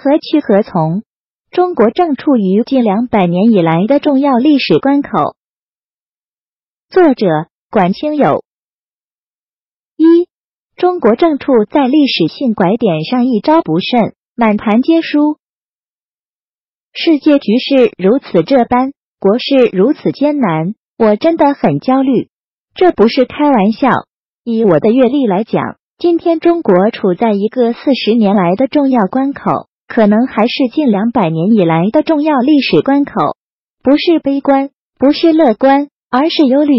何去何从？中国正处于近两百年以来的重要历史关口。作者：管清友。一，中国正处在历史性拐点上，一招不慎，满盘皆输。世界局势如此这般，国事如此艰难，我真的很焦虑。这不是开玩笑。以我的阅历来讲，今天中国处在一个四十年来的重要关口，可能还是近两百年以来的重要历史关口。不是悲观，不是乐观，而是忧虑。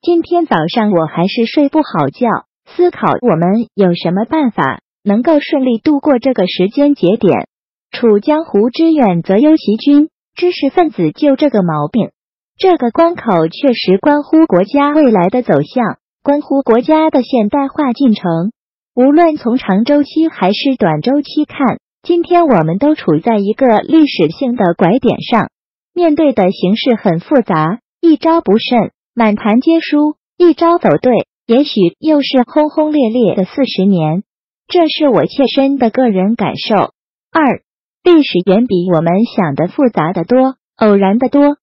今天早上我还是睡不好觉，思考我们有什么办法能够顺利度过这个时间节点。处江湖之远则忧其君，知识分子就这个毛病。这个关口确实关乎国家未来的走向。关乎国家的现代化进程，无论从长周期还是短周期看，今天我们都处在一个历史性的拐点上，面对的形势很复杂，一招不慎，满盘皆输；一招走对，也许又是轰轰烈烈的四十年。这是我切身的个人感受。二，历史远比我们想的复杂的多，偶然的多。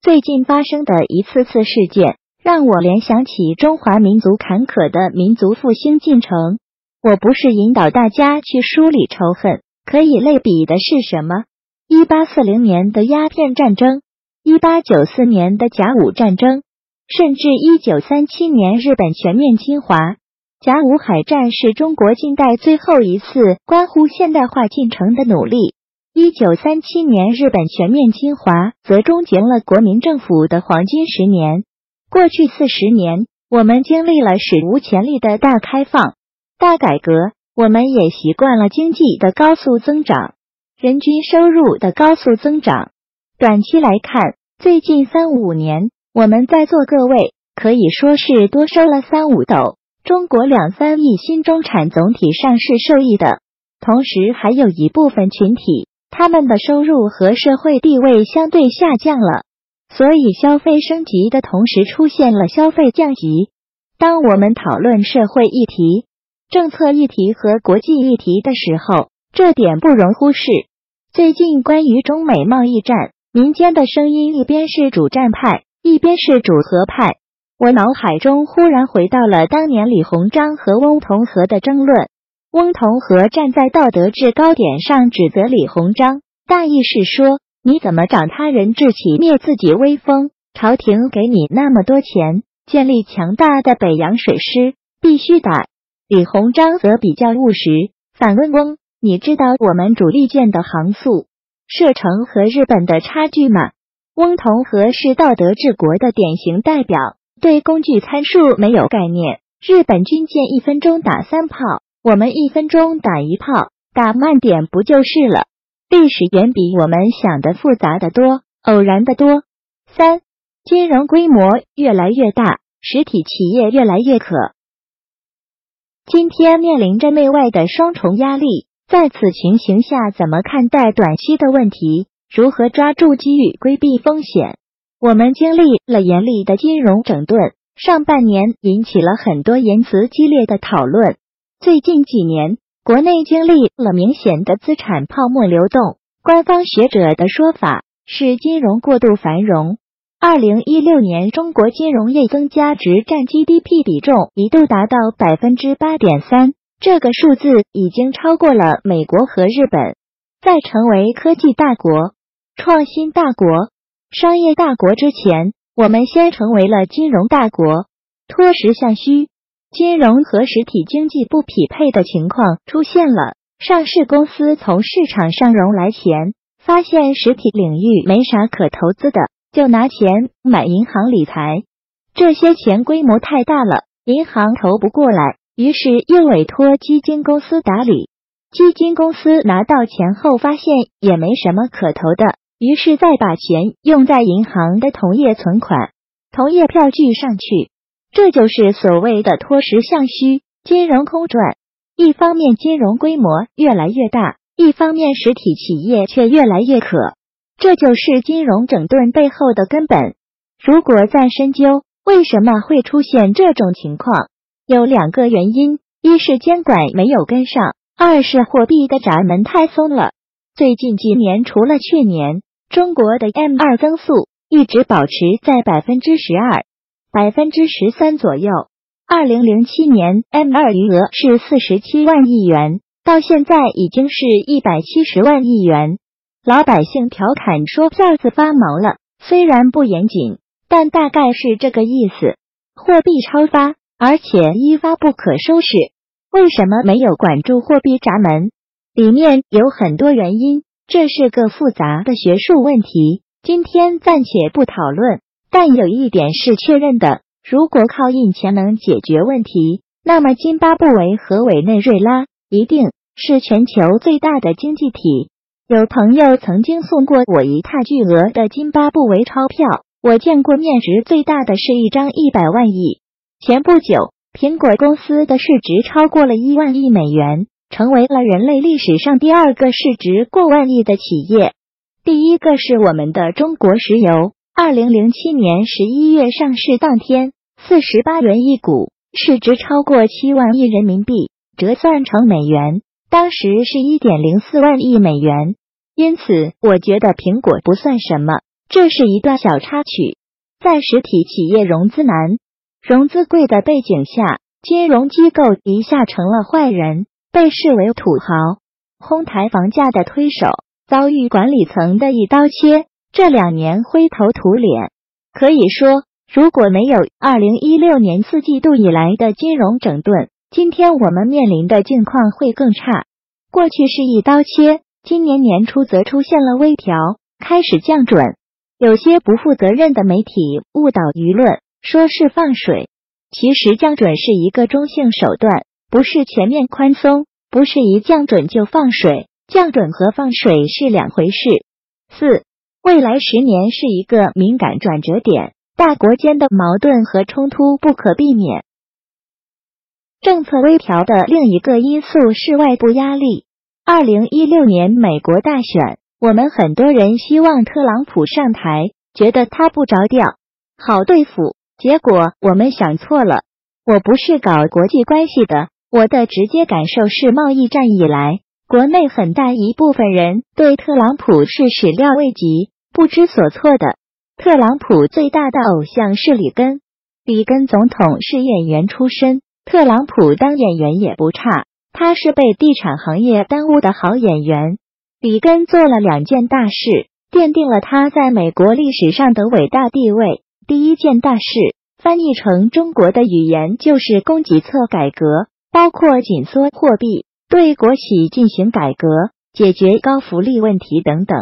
最近发生的一次次事件。让我联想起中华民族坎坷的民族复兴进程。我不是引导大家去梳理仇恨，可以类比的是什么？一八四零年的鸦片战争，一八九四年的甲午战争，甚至一九三七年日本全面侵华。甲午海战是中国近代最后一次关乎现代化进程的努力。一九三七年日本全面侵华，则终结了国民政府的黄金十年。过去四十年，我们经历了史无前例的大开放、大改革，我们也习惯了经济的高速增长、人均收入的高速增长。短期来看，最近三五年，我们在座各位可以说是多收了三五斗。中国两三亿新中产总体上是受益的，同时还有一部分群体，他们的收入和社会地位相对下降了。所以，消费升级的同时出现了消费降级。当我们讨论社会议题、政策议题和国际议题的时候，这点不容忽视。最近关于中美贸易战，民间的声音一边是主战派，一边是主和派。我脑海中忽然回到了当年李鸿章和翁同龢的争论。翁同龢站在道德制高点上指责李鸿章，大意是说。你怎么长他人志气，灭自己威风？朝廷给你那么多钱，建立强大的北洋水师，必须打。李鸿章则比较务实，反问翁：“你知道我们主力舰的航速、射程和日本的差距吗？”翁同龢是道德治国的典型代表，对工具参数没有概念。日本军舰一分钟打三炮，我们一分钟打一炮，打慢点不就是了？历史远比我们想的复杂的多，偶然的多。三，金融规模越来越大，实体企业越来越可。今天面临着内外的双重压力，在此情形下，怎么看待短期的问题？如何抓住机遇，规避风险？我们经历了严厉的金融整顿，上半年引起了很多言辞激烈的讨论。最近几年。国内经历了明显的资产泡沫流动，官方学者的说法是金融过度繁荣。二零一六年，中国金融业增加值占 GDP 比重一度达到百分之八点三，这个数字已经超过了美国和日本。在成为科技大国、创新大国、商业大国之前，我们先成为了金融大国，脱实向虚。金融和实体经济不匹配的情况出现了，上市公司从市场上融来钱，发现实体领域没啥可投资的，就拿钱买银行理财。这些钱规模太大了，银行投不过来，于是又委托基金公司打理。基金公司拿到钱后，发现也没什么可投的，于是再把钱用在银行的同业存款、同业票据上去。这就是所谓的脱实向虚，金融空转。一方面金融规模越来越大，一方面实体企业却越来越可。这就是金融整顿背后的根本。如果再深究，为什么会出现这种情况？有两个原因：一是监管没有跟上，二是货币的闸门太松了。最近几年，除了去年，中国的 M 二增速一直保持在百分之十二、百分之十三左右。二零零七年 M 二余额是四十七万亿元，到现在已经是一百七十万亿元。老百姓调侃说票子发毛了，虽然不严谨，但大概是这个意思。货币超发，而且一发不可收拾。为什么没有管住货币闸门？里面有很多原因，这是个复杂的学术问题，今天暂且不讨论。但有一点是确认的。如果靠印钱能解决问题，那么津巴布韦和委内瑞拉一定是全球最大的经济体。有朋友曾经送过我一沓巨额的津巴布韦钞票，我见过面值最大的是一张一百万亿。前不久，苹果公司的市值超过了一万亿美元，成为了人类历史上第二个市值过万亿的企业。第一个是我们的中国石油，二零零七年十一月上市当天。四十八元一股，市值超过七万亿人民币，折算成美元，当时是一点零四万亿美元。因此，我觉得苹果不算什么。这是一段小插曲。在实体企业融资难、融资贵的背景下，金融机构一下成了坏人，被视为土豪，哄抬房价的推手，遭遇管理层的一刀切。这两年灰头土脸，可以说。如果没有二零一六年四季度以来的金融整顿，今天我们面临的境况会更差。过去是一刀切，今年年初则出现了微调，开始降准。有些不负责任的媒体误导舆论，说是放水，其实降准是一个中性手段，不是全面宽松，不是一降准就放水。降准和放水是两回事。四，未来十年是一个敏感转折点。大国间的矛盾和冲突不可避免。政策微调的另一个因素是外部压力。二零一六年美国大选，我们很多人希望特朗普上台，觉得他不着调，好对付。结果我们想错了。我不是搞国际关系的，我的直接感受是，贸易战以来，国内很大一部分人对特朗普是始料未及、不知所措的。特朗普最大的偶像是里根，里根总统是演员出身，特朗普当演员也不差，他是被地产行业耽误的好演员。里根做了两件大事，奠定了他在美国历史上的伟大地位。第一件大事，翻译成中国的语言就是供给侧改革，包括紧缩货币、对国企进行改革、解决高福利问题等等。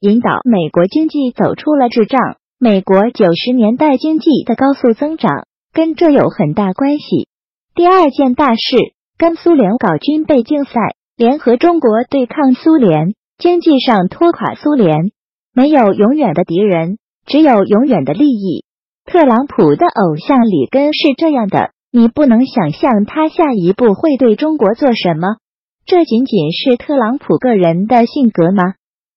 引导美国经济走出了滞胀。美国九十年代经济的高速增长跟这有很大关系。第二件大事，跟苏联搞军备竞赛，联合中国对抗苏联，经济上拖垮苏联。没有永远的敌人，只有永远的利益。特朗普的偶像里根是这样的，你不能想象他下一步会对中国做什么。这仅仅是特朗普个人的性格吗？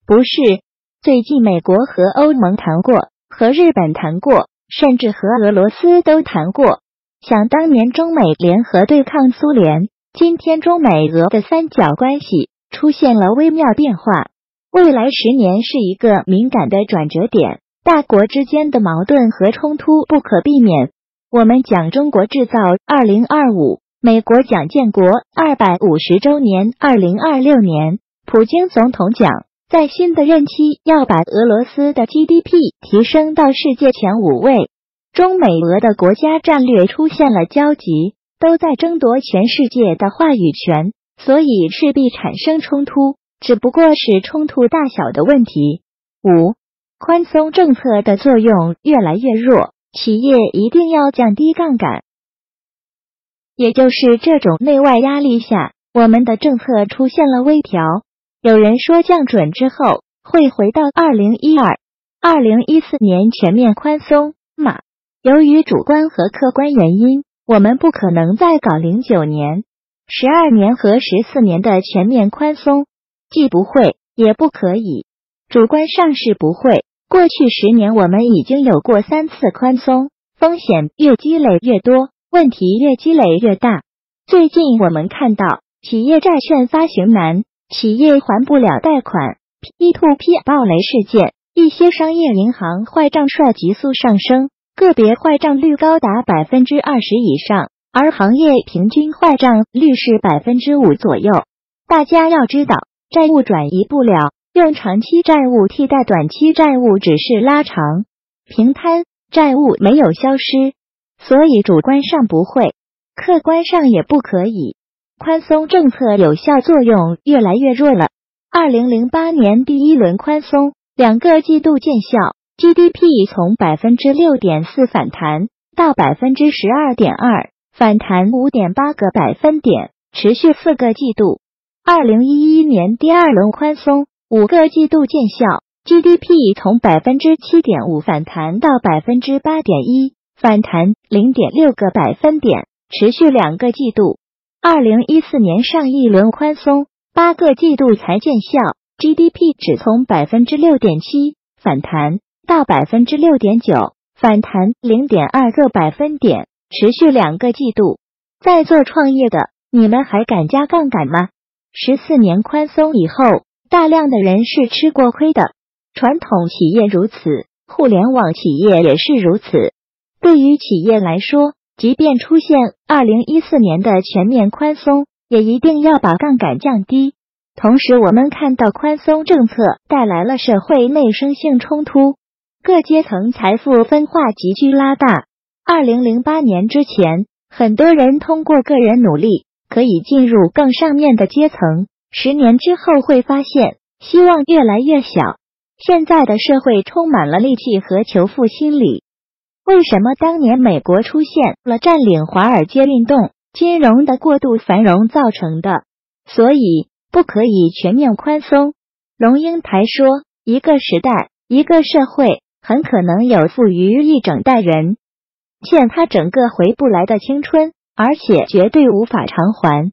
不是。最近，美国和欧盟谈过，和日本谈过，甚至和俄罗斯都谈过。想当年，中美联合对抗苏联，今天中美俄的三角关系出现了微妙变化。未来十年是一个敏感的转折点，大国之间的矛盾和冲突不可避免。我们讲中国制造二零二五，美国讲建国二百五十周年二零二六年，普京总统讲。在新的任期，要把俄罗斯的 GDP 提升到世界前五位。中美俄的国家战略出现了交集，都在争夺全世界的话语权，所以势必产生冲突，只不过是冲突大小的问题。五，宽松政策的作用越来越弱，企业一定要降低杠杆。也就是这种内外压力下，我们的政策出现了微调。有人说降准之后会回到二零一二、二零一四年全面宽松嘛？由于主观和客观原因，我们不可能再搞零九年、十二年和十四年的全面宽松，既不会也不可以。主观上是不会。过去十年我们已经有过三次宽松，风险越积累越多，问题越积累越大。最近我们看到企业债券发行难，企业还不了贷款，P to P 暴雷事件，一些商业银行坏账率急速上升，个别坏账率高达百分之二十以上，而行业平均坏账率是百分之五左右。大家要知道，债务转移不了，用长期债务替代短期债务只是拉长平摊，债务没有消失，所以主观上不会，客观上也不可以。宽松政策有效作用越来越弱了。二零零八年第一轮宽松，两个季度见效，GDP 从百分之六点四反弹到百分之十二点二，反弹五点八个百分点，持续四个季度。二零一一年第二轮宽松，五个季度见效，GDP 从百分之七点五反弹到百分之八点一，反弹零点六个百分点，持续两个季度。二零一四年上一轮宽松，八个季度才见效，GDP 只从百分之六点七反弹到百分之六点九，反弹零点二个百分点，持续两个季度。在做创业的，你们还敢加杠杆吗？十四年宽松以后，大量的人是吃过亏的，传统企业如此，互联网企业也是如此。对于企业来说，即便出现二零一四年的全面宽松，也一定要把杠杆降低。同时，我们看到宽松政策带来了社会内生性冲突，各阶层财富分化急剧拉大。二零零八年之前，很多人通过个人努力可以进入更上面的阶层，十年之后会发现希望越来越小。现在的社会充满了戾气和求富心理。为什么当年美国出现了占领华尔街运动？金融的过度繁荣造成的，所以不可以全面宽松。龙应台说：“一个时代，一个社会，很可能有富于一整代人，欠他整个回不来的青春，而且绝对无法偿还。”